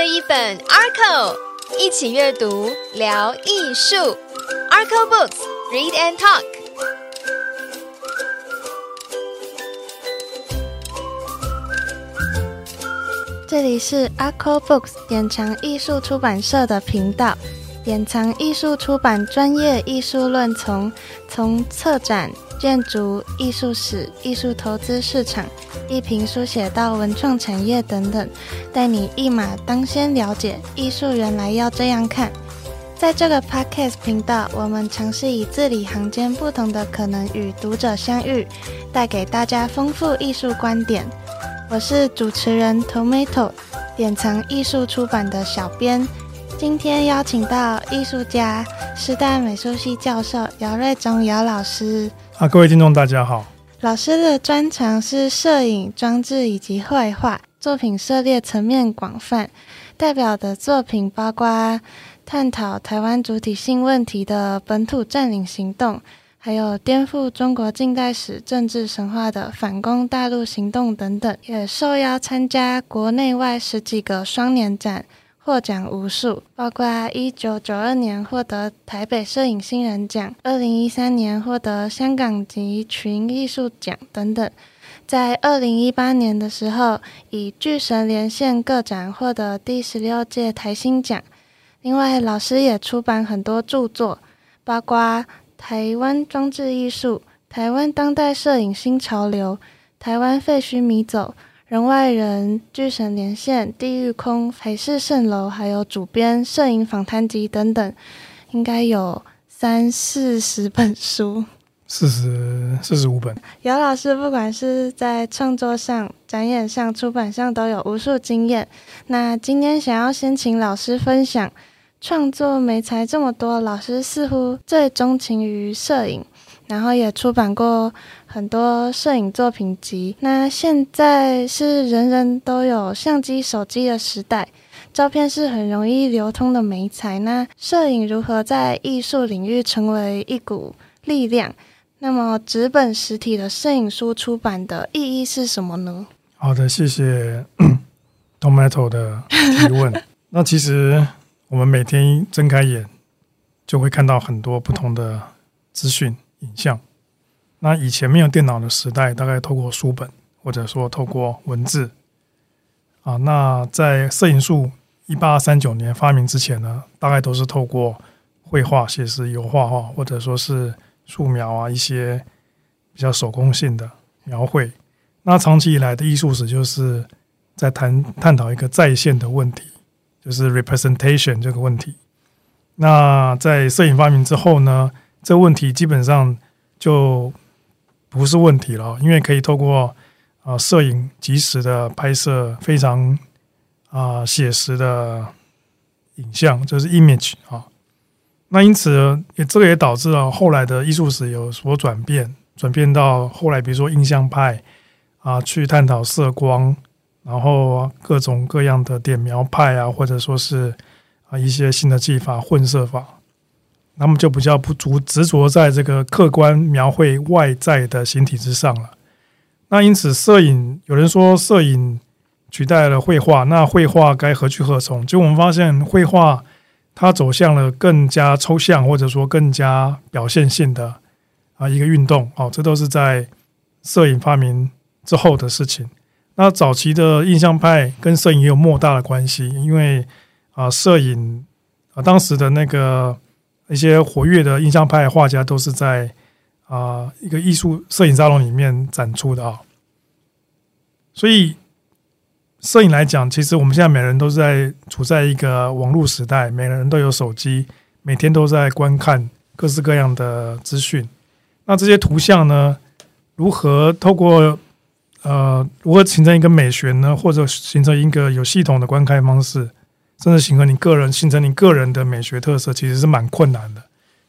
这一本 Arco，一起阅读聊艺术。Arco Books，Read and Talk。这里是 Arco Books 典藏艺术出版社的频道。典藏艺术出版专业艺术论从从策展、建筑、艺术史、艺术投资市场、艺评书写到文创产业等等，带你一马当先了解艺术原来要这样看。在这个 podcast 频道，我们尝试以字里行间不同的可能与读者相遇，带给大家丰富艺术观点。我是主持人 Tomato，典藏艺术出版的小编。今天邀请到艺术家、师大美术系教授姚瑞忠姚老师。啊，各位听众大家好。老师的专长是摄影、装置以及绘画，作品涉猎层面广泛，代表的作品包括探讨台湾主体性问题的本土占领行动，还有颠覆中国近代史政治神话的反攻大陆行动等等，也受邀参加国内外十几个双年展。获奖无数，包括一九九二年获得台北摄影新人奖，二零一三年获得香港及群艺术奖等等。在二零一八年的时候，以巨神连线个展获得第十六届台新奖。另外，老师也出版很多著作，包括《台湾装置艺术》《台湾当代摄影新潮流》《台湾废墟迷走》。人外人、巨神连线、地狱空、海市蜃楼，还有主编摄影访谈集等等，应该有三四十本书，四十四十五本。姚老师不管是在创作上、展演上、出版上都有无数经验。那今天想要先请老师分享创作没才这么多，老师似乎最钟情于摄影。然后也出版过很多摄影作品集。那现在是人人都有相机、手机的时代，照片是很容易流通的美材。那摄影如何在艺术领域成为一股力量？那么纸本实体的摄影书出版的意义是什么呢？好的，谢谢 Tomato 的提问。那其实我们每天睁开眼，就会看到很多不同的资讯。影像，那以前没有电脑的时代，大概透过书本或者说透过文字啊。那在摄影术一八三九年发明之前呢，大概都是透过绘画、写实、油画哈，或者说是素描啊，一些比较手工性的描绘。那长期以来的艺术史就是在谈探讨一个在线的问题，就是 representation 这个问题。那在摄影发明之后呢？这问题基本上就不是问题了，因为可以透过啊摄影及时的拍摄非常啊写实的影像，就是 image 啊。那因此也这个也导致了后来的艺术史有所转变，转变到后来比如说印象派啊去探讨色光，然后各种各样的点描派啊，或者说是啊一些新的技法混色法。那么就比较不足执着在这个客观描绘外在的形体之上了。那因此，摄影有人说摄影取代了绘画，那绘画该何去何从？就我们发现，绘画它走向了更加抽象，或者说更加表现性的啊一个运动。哦，这都是在摄影发明之后的事情。那早期的印象派跟摄影也有莫大的关系，因为啊，摄影啊当时的那个。那些活跃的印象派画家都是在啊一个艺术摄影沙龙里面展出的啊，所以摄影来讲，其实我们现在每人都是在处在一个网络时代，每个人都有手机，每天都在观看各式各样的资讯。那这些图像呢，如何透过呃如何形成一个美学呢？或者形成一个有系统的观看方式？甚至形成你个人、形成你个人的美学特色，其实是蛮困难的。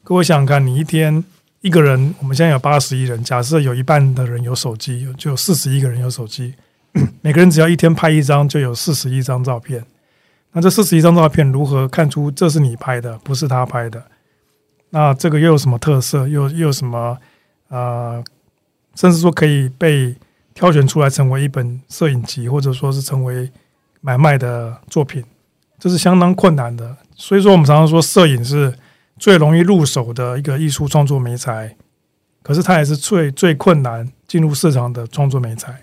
各位想想看，你一天一个人，我们现在有八十亿人，假设有一半的人有手机，就有四十亿个人有手机，每个人只要一天拍一张，就有四十亿张照片。那这四十亿张照片如何看出这是你拍的，不是他拍的？那这个又有什么特色？又又有什么呃，甚至说可以被挑选出来成为一本摄影集，或者说是成为买卖的作品？这是相当困难的。所以说，我们常常说，摄影是最容易入手的一个艺术创作媒材，可是它也是最最困难进入市场的创作媒材，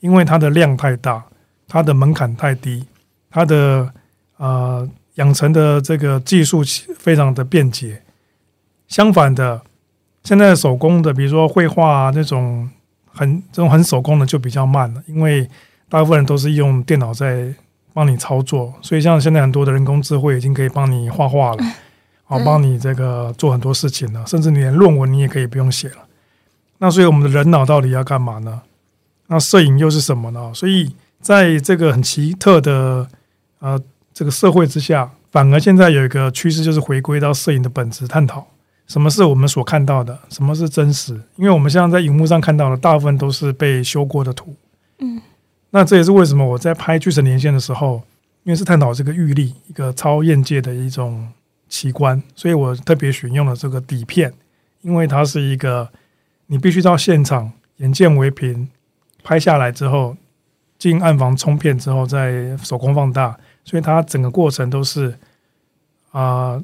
因为它的量太大，它的门槛太低，它的呃养成的这个技术非常的便捷。相反的，现在手工的，比如说绘画啊那种很这种很手工的就比较慢了，因为大部分人都是用电脑在帮你操作，所以像现在很多的人工智慧已经可以帮你画画了，啊，帮你这个做很多事情了，甚至你连论文你也可以不用写了。那所以我们的人脑到底要干嘛呢？那摄影又是什么呢？所以在这个很奇特的呃这个社会之下，反而现在有一个趋势，就是回归到摄影的本质探讨。什么是我们所看到的？什么是真实？因为我们现在在荧幕上看到的大部分都是被修过的图。嗯，那这也是为什么我在拍《巨神连线》的时候，因为是探讨这个玉立一个超验界的一种奇观，所以我特别选用了这个底片，因为它是一个你必须到现场眼见为凭拍下来之后，进暗房冲片之后再手工放大，所以它整个过程都是啊，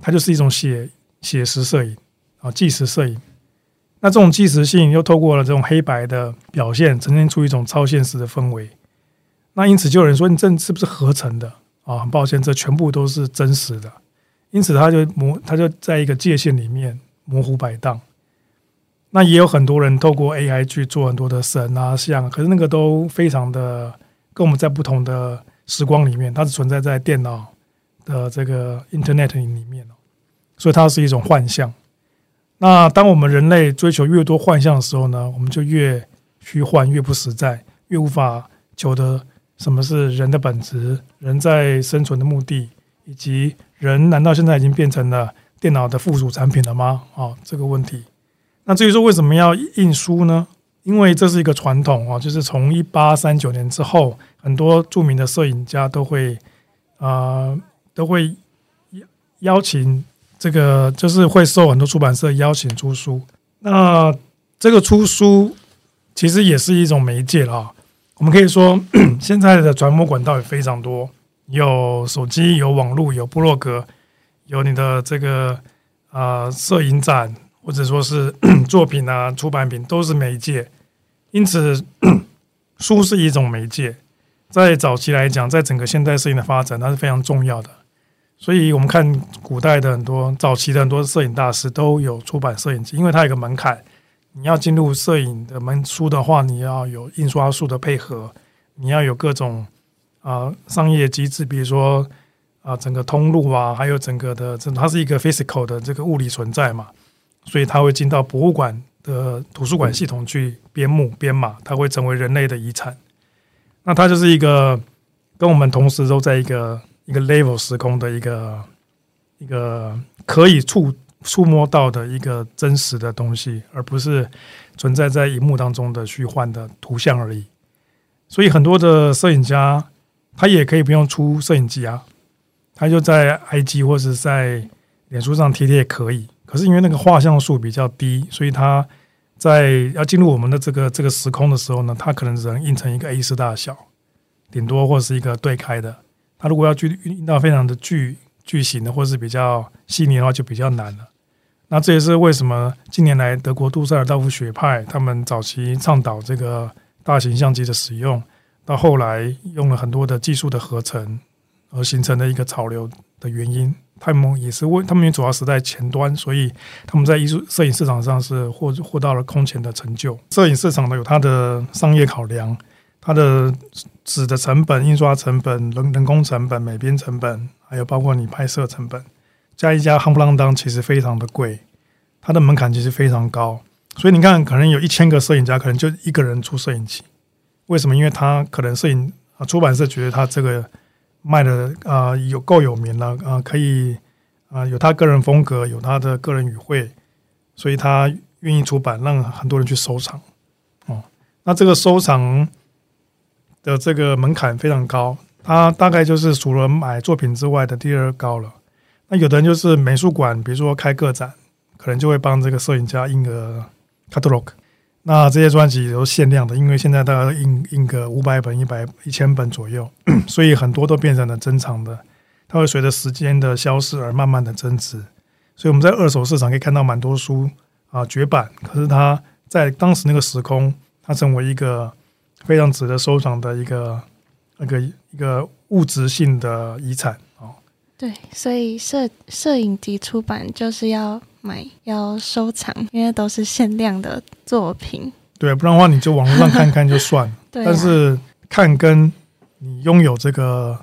它就是一种写。写实摄影啊，纪实摄影，那这种即时性又透过了这种黑白的表现，呈现出一种超现实的氛围。那因此就有人说，你这是不是合成的啊？很抱歉，这全部都是真实的。因此，他就模，他就在一个界限里面模糊摆荡。那也有很多人透过 AI 去做很多的神啊像，可是那个都非常的跟我们在不同的时光里面，它是存在在电脑的这个 Internet 里面所以它是一种幻象。那当我们人类追求越多幻象的时候呢，我们就越虚幻、越不实在，越无法求得什么是人的本质、人在生存的目的，以及人难道现在已经变成了电脑的附属产品了吗？啊，这个问题。那至于说为什么要印书呢？因为这是一个传统啊，就是从一八三九年之后，很多著名的摄影家都会啊都会邀邀请。这个就是会受很多出版社邀请出书，那这个出书其实也是一种媒介啦。我们可以说，现在的传播管道也非常多，有手机、有网络、有部落格、有你的这个啊摄影展，或者说是 作品啊出版品都是媒介。因此，书是一种媒介，在早期来讲，在整个现代摄影的发展，它是非常重要的。所以，我们看古代的很多早期的很多摄影大师都有出版摄影集，因为它有个门槛，你要进入摄影的门书的话，你要有印刷术的配合，你要有各种啊商业机制，比如说啊整个通路啊，还有整个的这它是一个 physical 的这个物理存在嘛，所以它会进到博物馆的图书馆系统去编目编码，它会成为人类的遗产。那它就是一个跟我们同时都在一个。一个 level 时空的一个一个可以触触摸到的一个真实的东西，而不是存在在荧幕当中的虚幻的图像而已。所以很多的摄影家他也可以不用出摄影机啊，他就在 IG 或者在脸书上贴贴也可以。可是因为那个画像数比较低，所以他在要进入我们的这个这个时空的时候呢，他可能只能印成一个 A 四大小，顶多或是一个对开的。它如果要去印到非常的巨巨型的，或是比较细腻的话，就比较难了。那这也是为什么近年来德国杜塞尔道夫学派他们早期倡导这个大型相机的使用，到后来用了很多的技术的合成而形成的一个潮流的原因。他们也是为他们主要时代前端，所以他们在艺术摄影市场上是获获到了空前的成就。摄影市场呢有它的商业考量。它的纸的成本、印刷成本、人人工成本、美编成本，还有包括你拍摄成本，加一加夯不啷当，其实非常的贵。它的门槛其实非常高，所以你看，可能有一千个摄影家，可能就一个人出摄影机。为什么？因为他可能摄影啊，出版社觉得他这个卖的啊有够有名了啊，可以啊有他个人风格，有他的个人语汇，所以他愿意出版，让很多人去收藏。哦，那这个收藏。的这个门槛非常高，它大概就是除了买作品之外的第二高了。那有的人就是美术馆，比如说开个展，可能就会帮这个摄影家印个 catalog。那这些专辑都限量的，因为现在大概印印个五百本、一百一千本左右，所以很多都变成了珍藏的它会随着时间的消逝而慢慢的增值。所以我们在二手市场可以看到蛮多书啊绝版，可是它在当时那个时空，它成为一个非常值得收藏的一个那个一个物质性的遗产哦。对，所以摄摄影集出版就是要买要收藏，因为都是限量的作品。对，不然的话你就网络上看看就算了。对、啊，但是看跟你拥有这个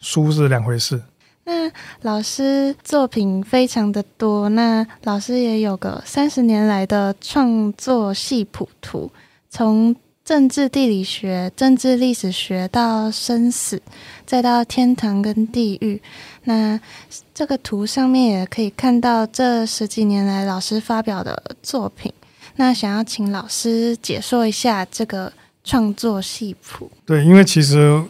书是两回事。那老师作品非常的多，那老师也有个三十年来的创作系谱图，从政治地理学、政治历史学到生死，再到天堂跟地狱。那这个图上面也可以看到这十几年来老师发表的作品。那想要请老师解说一下这个创作系谱。对，因为其实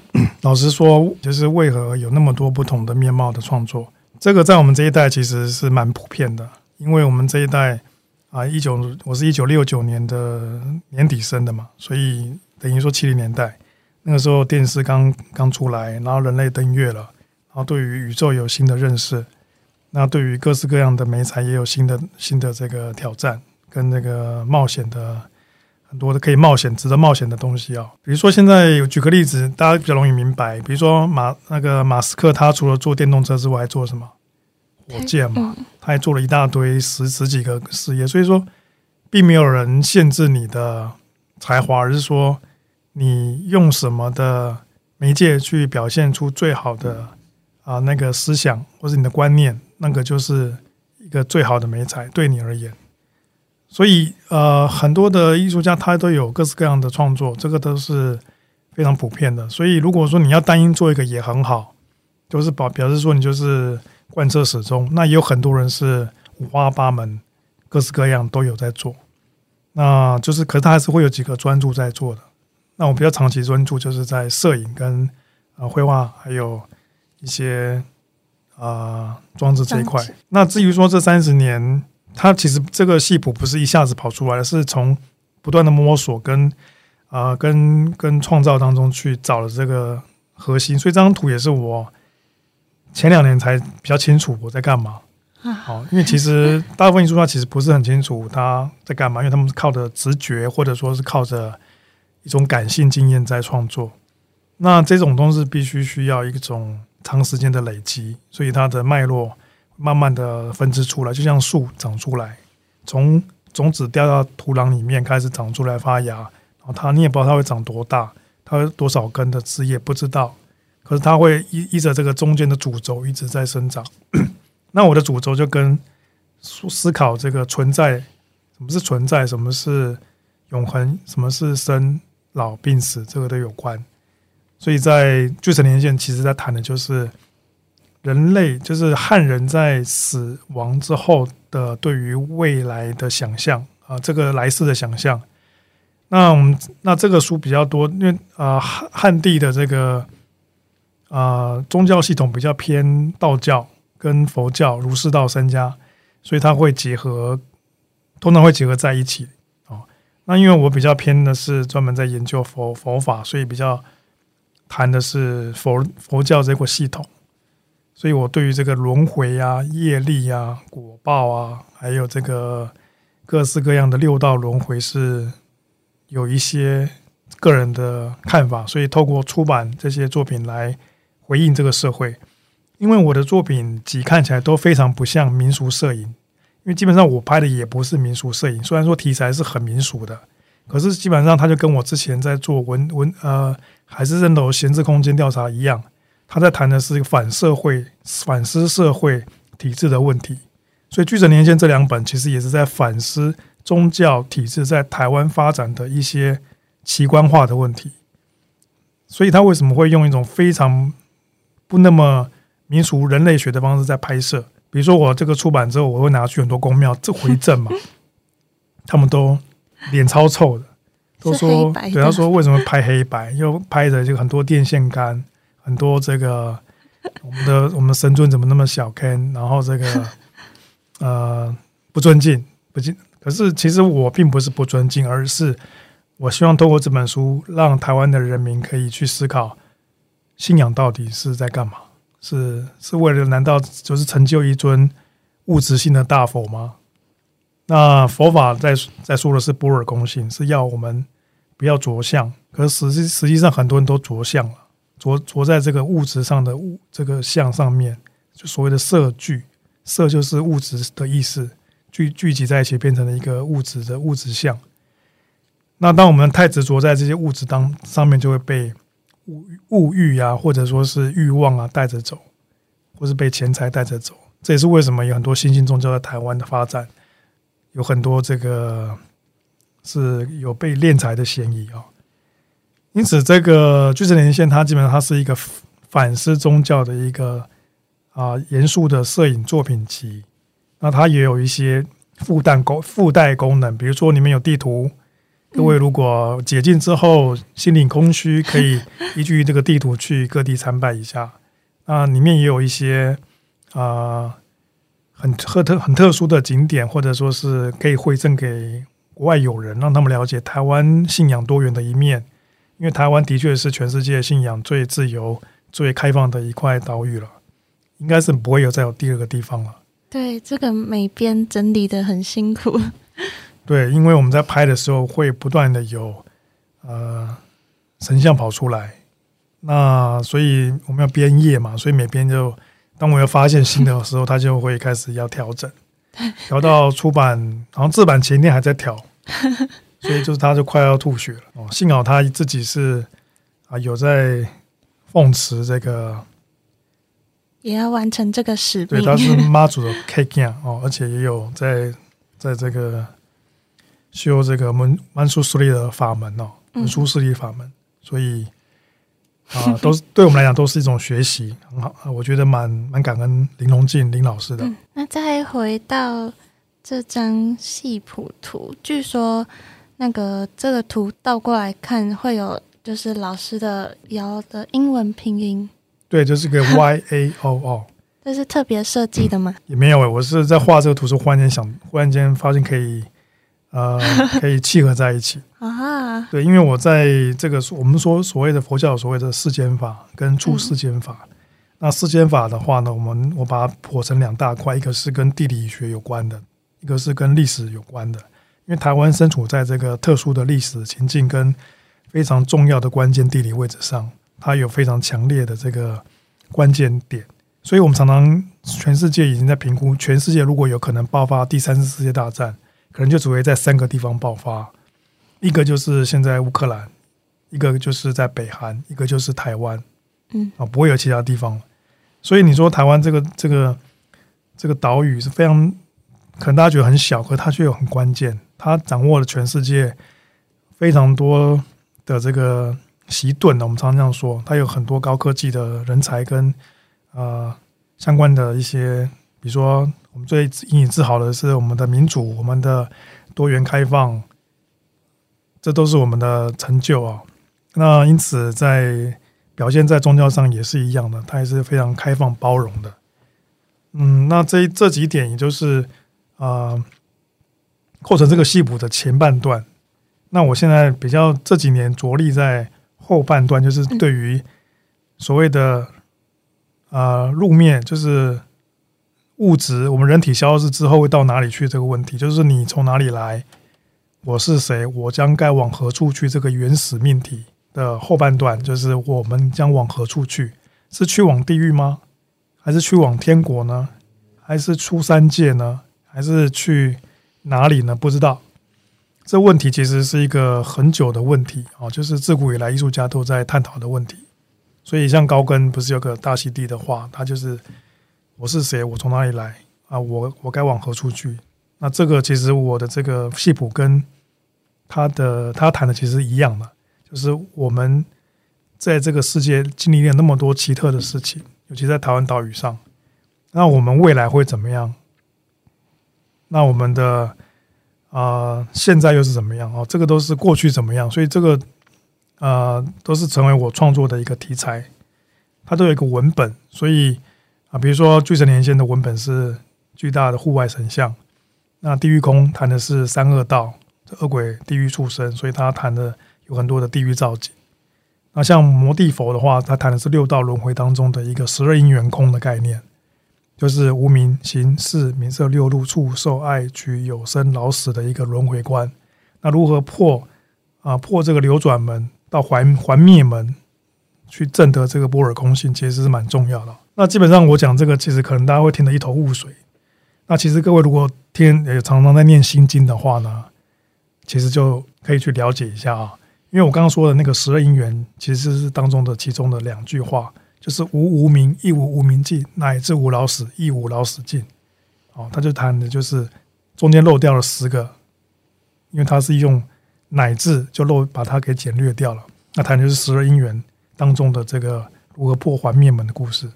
老实说，就是为何有那么多不同的面貌的创作，这个在我们这一代其实是蛮普遍的。因为我们这一代啊，一九我是一九六九年的年底生的嘛，所以等于说七零年代那个时候电视刚刚出来，然后人类登月了，然后对于宇宙有新的认识，那对于各式各样的美材也有新的新的这个挑战。跟那个冒险的很多的可以冒险、值得冒险的东西啊，比如说现在有举个例子，大家比较容易明白。比如说马那个马斯克，他除了做电动车之外，还做什么？火箭嘛，他还做了一大堆十十几个事业。所以说，并没有人限制你的才华，而是说你用什么的媒介去表现出最好的啊那个思想或者你的观念，那个就是一个最好的美材，对你而言。所以，呃，很多的艺术家他都有各式各样的创作，这个都是非常普遍的。所以，如果说你要单一做一个也很好，就是表表示说你就是贯彻始终。那也有很多人是五花八门，各式各样都有在做。那就是，可是他还是会有几个专注在做的。那我比较长期专注就是在摄影跟啊绘画，还有一些啊装置这一块。那至于说这三十年。它其实这个系谱不是一下子跑出来的，是从不断的摸索跟啊跟跟创造当中去找了这个核心，所以这张图也是我前两年才比较清楚我在干嘛。好，因为其实 大部分艺术家其实不是很清楚他在干嘛，因为他们是靠着直觉或者说是靠着一种感性经验在创作。那这种东西必须需要一种长时间的累积，所以它的脉络。慢慢的分支出来，就像树长出来，从种子掉到土壤里面开始长出来发芽，然后它你也不知道它会长多大，它会多少根的枝叶不知道，可是它会依依着这个中间的主轴一直在生长。那我的主轴就跟思考这个存在，什么是存在，什么是永恒，什么是生老病死，这个都有关。所以在巨神连线，其实在谈的就是。人类就是汉人在死亡之后的对于未来的想象啊，这个来世的想象。那我们那这个书比较多，因为啊汉汉地的这个啊宗教系统比较偏道教跟佛教儒释道三家，所以它会结合，通常会结合在一起哦。那因为我比较偏的是专门在研究佛佛法，所以比较谈的是佛佛教这个系统。所以我对于这个轮回啊、业力啊、果报啊，还有这个各式各样的六道轮回是有一些个人的看法。所以透过出版这些作品来回应这个社会，因为我的作品集看起来都非常不像民俗摄影，因为基本上我拍的也不是民俗摄影。虽然说题材是很民俗的，可是基本上他就跟我之前在做文文呃海市蜃楼闲置空间调查一样。他在谈的是反社会、反思社会体制的问题，所以《巨神连线》这两本其实也是在反思宗教体制在台湾发展的一些奇观化的问题。所以他为什么会用一种非常不那么民俗人类学的方式在拍摄？比如说，我这个出版之后，我会拿去很多公庙这回赠嘛，他们都脸超臭的，都说对他说为什么拍黑白，又拍的就很多电线杆。很多这个我们的我们神尊怎么那么小坑？然后这个呃不尊敬不敬，可是其实我并不是不尊敬，而是我希望通过这本书，让台湾的人民可以去思考信仰到底是在干嘛。是是为了难道就是成就一尊物质性的大佛吗？那佛法在在说的是般若公性，是要我们不要着相。可实际实际上很多人都着相了，着着在这个物质上的物这个相上面，就所谓的色聚，色就是物质的意思，聚聚集在一起变成了一个物质的物质相。那当我们太执着在这些物质当上面，就会被物物欲啊，或者说是欲望啊带着走，或是被钱财带着走。这也是为什么有很多新兴宗教在台湾的发展，有很多这个是有被敛财的嫌疑啊。因此，这个巨石连线它基本上它是一个反思宗教的一个啊严肃的摄影作品集。那它也有一些附带功附带功能，比如说里面有地图。各位如果解禁之后心灵空虚，可以依据这个地图去各地参拜一下。那里面也有一些啊很特特很特殊的景点，或者说是可以回赠给国外友人，让他们了解台湾信仰多元的一面。因为台湾的确是全世界信仰最自由、最开放的一块岛屿了，应该是不会有再有第二个地方了。对，这个美编整理的很辛苦。对，因为我们在拍的时候会不断的有呃神像跑出来，那所以我们要编页嘛，所以每编就当我要发现新的时候，他就会开始要调整，调到出版，好像制版前一天还在调，所以就是他就快要吐血了哦。幸好他自己是啊有在奉持这个，也要完成这个使命。对，他是妈祖的 K G 哦，而且也有在在这个。修这个门曼殊斯利的法门哦，曼殊斯利法门，所以啊，都是 对我们来讲都是一种学习，很好啊，我觉得蛮蛮感恩林隆进林老师的。那再回到这张系谱图，据说那个这个图倒过来看会有，就是老师的摇的英文拼音，对，就是个 Y A O O，这是特别设计的吗？也没有诶，我是在画这个图时，忽然间想，忽然间发现可以。呃，可以契合在一起 啊。对，因为我在这个我们说所谓的佛教所谓的世间法跟出世间法。那世间法的话呢，我们我把它剖成两大块，一个是跟地理学有关的，一个是跟历史有关的。因为台湾身处在这个特殊的历史情境跟非常重要的关键地理位置上，它有非常强烈的这个关键点，所以我们常常全世界已经在评估，全世界如果有可能爆发第三次世界大战。可能就只会在三个地方爆发，一个就是现在乌克兰，一个就是在北韩，一个就是台湾，嗯啊，不会有其他地方。所以你说台湾这个这个这个岛屿是非常，可能大家觉得很小，可它却又很关键，它掌握了全世界非常多的这个习盾我们常常这样说，它有很多高科技的人才跟呃相关的一些，比如说。我们最引以自豪的是我们的民主，我们的多元开放，这都是我们的成就啊。那因此，在表现在宗教上也是一样的，它也是非常开放包容的。嗯，那这这几点，也就是啊，构成这个戏谱的前半段。那我现在比较这几年着力在后半段，就是对于所谓的啊路面，就是。物质，我们人体消失之后会到哪里去？这个问题就是你从哪里来，我是谁，我将该往何处去？这个原始命题的后半段就是我们将往何处去？是去往地狱吗？还是去往天国呢？还是出三界呢？还是去哪里呢？不知道。这问题其实是一个很久的问题啊，就是自古以来艺术家都在探讨的问题。所以像高更不是有个大溪地的话，他就是。我是谁？我从哪里来？啊，我我该往何处去？那这个其实我的这个戏谱跟他的他谈的其实一样的，就是我们在这个世界经历了那么多奇特的事情，尤其在台湾岛屿上，那我们未来会怎么样？那我们的啊现在又是怎么样？哦，这个都是过去怎么样？所以这个啊都是成为我创作的一个题材，它都有一个文本，所以。啊，比如说《巨神连线》的文本是巨大的户外神像，那《地狱空》谈的是三恶道，恶鬼地狱畜生，所以他谈的有很多的地狱造景。那像摩地佛的话，他谈的是六道轮回当中的一个十二因缘空的概念，就是无名、行、识、名色、六路、触、受、爱、取、有生、老死的一个轮回观。那如何破啊破这个流转门到还还灭门，去证得这个波尔空性，其实是蛮重要的。那基本上我讲这个，其实可能大家会听得一头雾水。那其实各位如果听也常常在念心经的话呢，其实就可以去了解一下啊。因为我刚刚说的那个十二因缘，其实是当中的其中的两句话，就是无无名亦无无名尽，乃至无老死亦无老死尽。哦，他就谈的就是中间漏掉了十个，因为他是用乃至就漏把它给简略掉了。那谈的就是十二因缘当中的这个如何破坏灭门的故事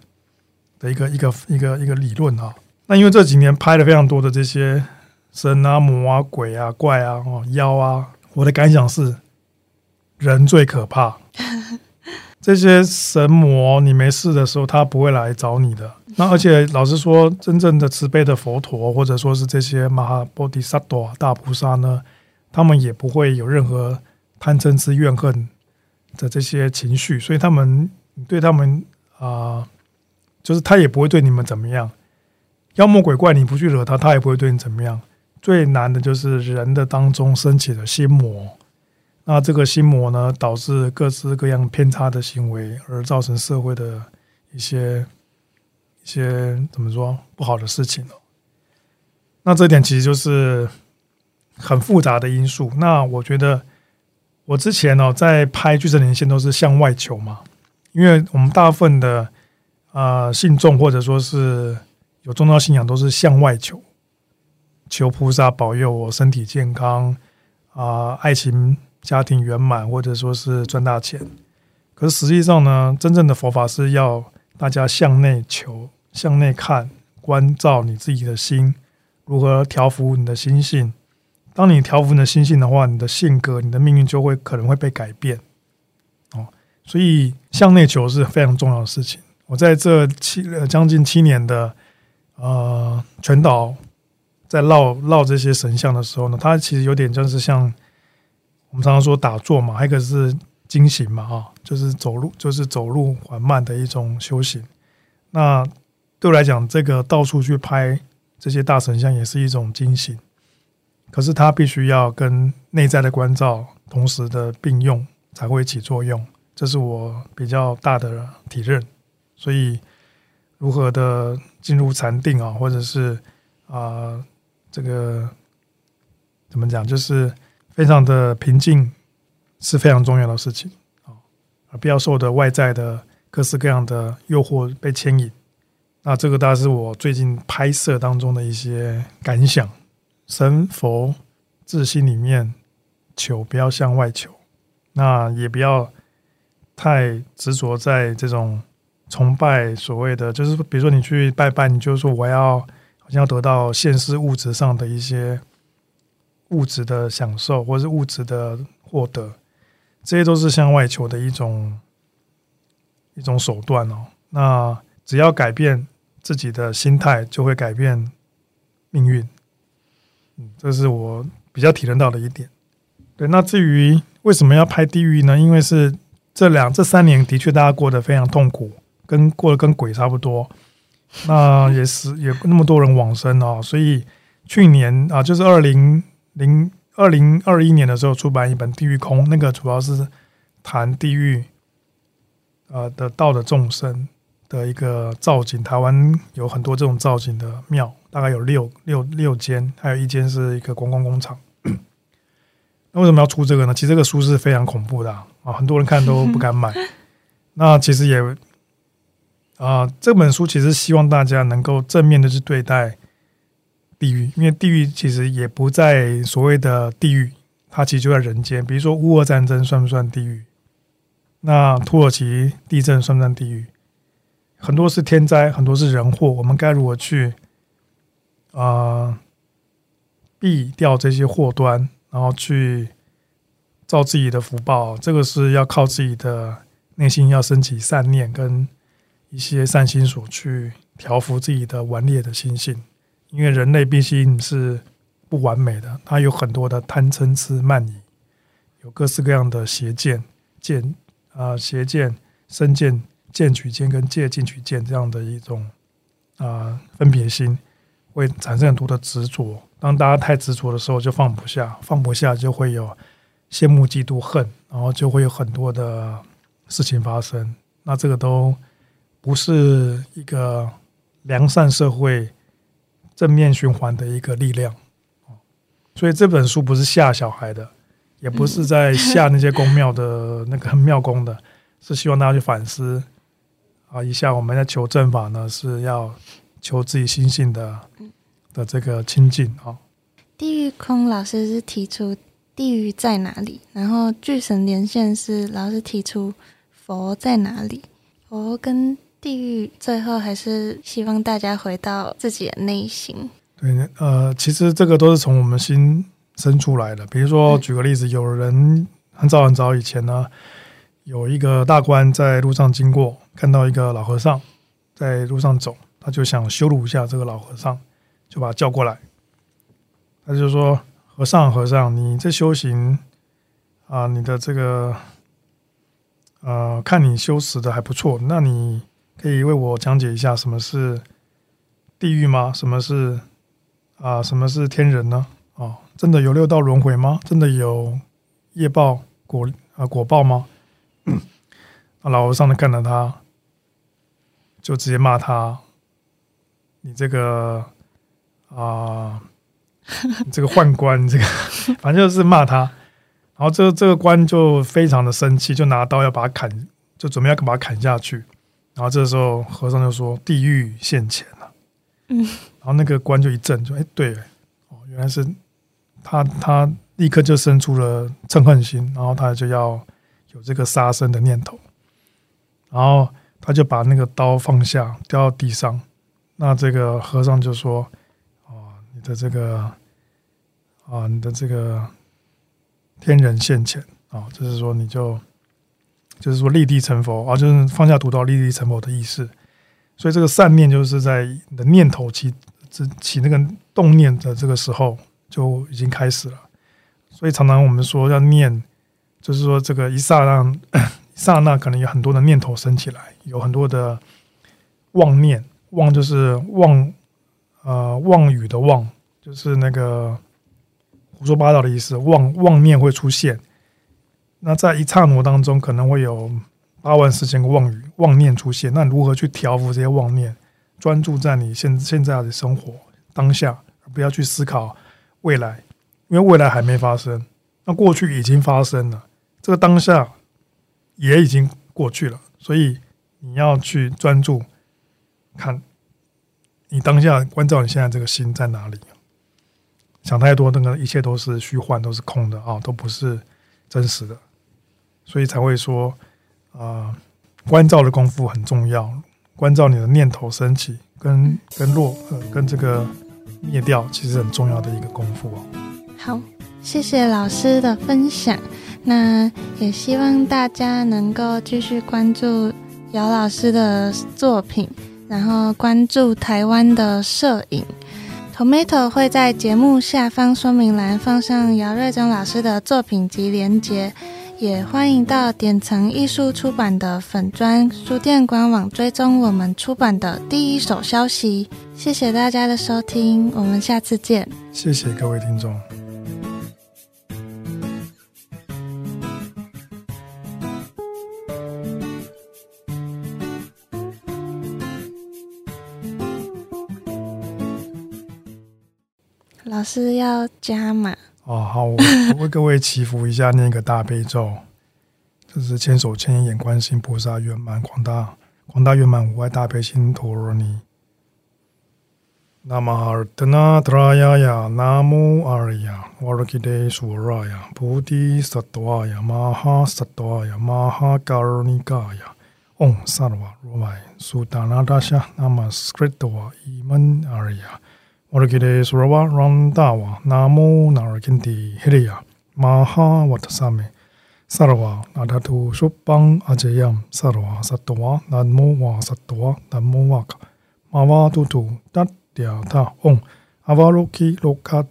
的一个一个一个一个理论啊。那因为这几年拍了非常多的这些神啊、魔啊、鬼啊、怪啊、哦妖啊，我的感想是。人最可怕，这些神魔，你没事的时候，他不会来找你的。那而且老实说，真正的慈悲的佛陀，或者说是这些马哈波提萨多大菩萨呢，他们也不会有任何贪嗔痴怨恨的这些情绪，所以他们对他们啊，就是他也不会对你们怎么样。妖魔鬼怪，你不去惹他，他也不会对你怎么样。最难的就是人的当中升起的心魔。那这个心魔呢，导致各式各样偏差的行为，而造成社会的一些一些怎么说不好的事情哦。那这点其实就是很复杂的因素。那我觉得我之前呢，在拍《巨神连线》都是向外求嘛，因为我们大部分的啊信众或者说是有宗教信仰，都是向外求，求菩萨保佑我身体健康啊，爱情。家庭圆满，或者说是赚大钱，可是实际上呢，真正的佛法是要大家向内求、向内看、关照你自己的心，如何调服你的心性。当你调服你的心性的话，你的性格、你的命运就会可能会被改变。哦，所以向内求是非常重要的事情。我在这七将近七年的呃全岛在绕绕这些神像的时候呢，它其实有点就是像。我们常常说打坐嘛，还有一个是经行嘛，哈，就是走路，就是走路缓慢的一种修行。那对我来讲，这个到处去拍这些大神像也是一种经行，可是它必须要跟内在的关照同时的并用，才会起作用。这是我比较大的体认。所以，如何的进入禅定啊，或者是啊，这个怎么讲，就是。非常的平静是非常重要的事情啊，不要受的外在的各式各样的诱惑被牵引。那这个大概是我最近拍摄当中的一些感想。神佛自心里面求，不要向外求。那也不要太执着在这种崇拜所谓的，就是比如说你去拜拜，你就说我要好像要得到现实物质上的一些。物质的享受，或是物质的获得，这些都是向外求的一种一种手段哦。那只要改变自己的心态，就会改变命运。嗯，这是我比较体认到的一点。对，那至于为什么要拍地狱呢？因为是这两这三年的确大家过得非常痛苦，跟过得跟鬼差不多。那也是也那么多人往生哦，所以去年啊，就是二零。零二零二一年的时候出版一本《地狱空》，那个主要是谈地狱，呃的道的众生的一个造景。台湾有很多这种造景的庙，大概有六六六间，还有一间是一个观光工厂。那为什么要出这个呢？其实这个书是非常恐怖的啊，很多人看都不敢买。那其实也啊，这本书其实希望大家能够正面的去对待。地狱，因为地狱其实也不在所谓的地狱，它其实就在人间。比如说乌俄战争算不算地狱？那土耳其地震算不算地狱？很多是天灾，很多是人祸。我们该如何去啊避掉这些祸端，然后去造自己的福报？这个是要靠自己的内心要升起善念跟一些善心所去调服自己的顽劣的心性。因为人类毕竟是不完美的，他有很多的贪嗔痴慢疑，有各式各样的邪见见啊邪见、身见、见取见跟戒进取见这样的一种啊分别心，会产生很多的执着。当大家太执着的时候，就放不下，放不下就会有羡慕、嫉妒、恨，然后就会有很多的事情发生。那这个都不是一个良善社会正面循环的一个力量。所以这本书不是吓小孩的，也不是在吓那些公庙的那个庙公的，是希望大家去反思啊一下，我们在求正法呢，是要求自己心性的的这个清净啊。地狱空老师是提出地狱在哪里，然后巨神连线是老师提出佛在哪里，佛跟地狱最后还是希望大家回到自己的内心。对，呃，其实这个都是从我们心生出来的。比如说，举个例子，有人很早很早以前呢，有一个大官在路上经过，看到一个老和尚在路上走，他就想羞辱一下这个老和尚，就把他叫过来。他就说：“和尚，和尚，你这修行啊，你的这个，呃，看你修持的还不错，那你可以为我讲解一下什么是地狱吗？什么是？”啊，什么是天人呢？啊，真的有六道轮回吗？真的有业报果啊果报吗？那老和尚呢看到他，就直接骂他：“你这个啊，这个宦官，这个 反正就是骂他。”然后这这个官就非常的生气，就拿刀要把他砍，就准备要把他砍下去。然后这时候和尚就说：“地狱现前了。”嗯。然后那个官就一震，就哎，对，哦，原来是他，他立刻就生出了憎恨心，然后他就要有这个杀生的念头，然后他就把那个刀放下，掉到地上。那这个和尚就说：“哦，你的这个啊，你的这个天人现前啊，就是说你就就是说立地成佛啊，就是放下屠刀立地成佛的意思。所以这个善念就是在你的念头起。”起那个动念的这个时候就已经开始了，所以常常我们说要念，就是说这个一刹那，刹那可能有很多的念头升起来，有很多的妄念，妄就是妄，呃，妄语的妄，就是那个胡说八道的意思，妄妄念会出现。那在一刹那当中，可能会有八万四千个妄语、妄念出现。那如何去调伏这些妄念？专注在你现现在的生活当下，不要去思考未来，因为未来还没发生。那过去已经发生了，这个当下也已经过去了，所以你要去专注看，你当下关照你现在这个心在哪里。想太多，那个一切都是虚幻，都是空的啊，都不是真实的，所以才会说啊，关照的功夫很重要。关照你的念头升起，跟跟落，呃，跟这个灭掉，其实很重要的一个功夫哦。好，谢谢老师的分享。那也希望大家能够继续关注姚老师的作品，然后关注台湾的摄影。Tomato 会在节目下方说明栏放上姚瑞忠老师的作品及连结。也欢迎到典藏艺术出版的粉砖书店官网追踪我们出版的第一手消息。谢谢大家的收听，我们下次见。谢谢各位听众。老师要加码。哦，好，我为各位祈福一下，念个大悲咒，这是千手千眼观世音菩萨圆满广大广大圆满无碍大悲心陀罗尼。那么尔德那特拉雅呀，南无阿尔呀，瓦罗基德苏拉呀，菩提萨埵呀，玛哈萨埵呀，玛哈嘎尔尼嘎呀，嗡萨罗罗迈苏达那达夏，那么斯克多瓦伊门阿尔呀。我的基地苏拉瓦朗达瓦南无那尔金地希利亚玛哈瓦特萨美萨拉瓦那达图苏邦阿杰扬萨拉瓦萨多瓦南无瓦萨多瓦南无瓦卡玛瓦图图达迪亚塔嗡阿瓦罗基罗卡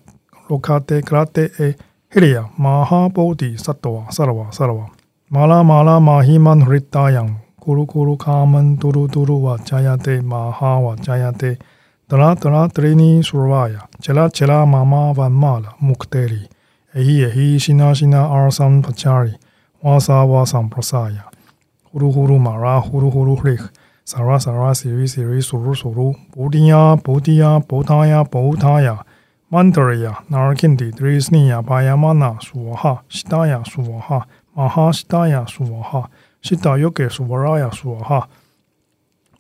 罗卡德格拉德诶希利亚玛哈波迪萨多瓦萨拉瓦萨拉瓦马拉马拉马希曼瑞达扬，咕噜咕噜卡门嘟噜嘟噜瓦加亚德马哈瓦加亚德，德拉德拉德里尼苏瓦亚，切拉切拉妈妈万马拉穆克德里，诶嘿诶嘿西那西那阿桑帕加里，瓦萨瓦桑普萨亚，呼噜呼噜马拉呼噜呼噜瑞克，萨拉萨拉西瑞西瑞苏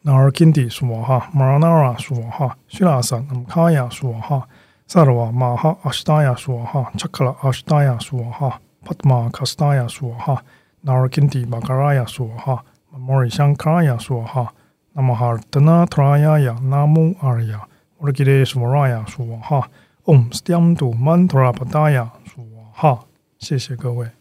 鲁苏鲁，布迪亚布迪亚布塔亚布塔亚。曼德里亚、纳尔肯蒂、德里斯尼亚、巴亚玛纳、苏瓦哈、西达亚、苏瓦哈、马哈西达亚、苏瓦哈、西达尤给苏瓦拉亚、苏瓦哈、纳尔肯蒂、苏瓦哈、马拉纳拉、苏瓦哈、希拉萨、姆卡亚、苏瓦哈、萨尔瓦、马哈、阿西达亚、苏瓦哈、查克拉、阿西达亚、苏瓦哈、帕特马、卡斯达亚、苏瓦哈、纳尔肯蒂、巴卡拉亚、苏瓦哈、莫里香卡亚、苏瓦哈、那么哈德纳特拉亚亚、纳姆阿里亚、我的吉列苏瓦拉亚、苏瓦哈。Om Stiam Du Mantra Padaya，说哈，谢谢各位。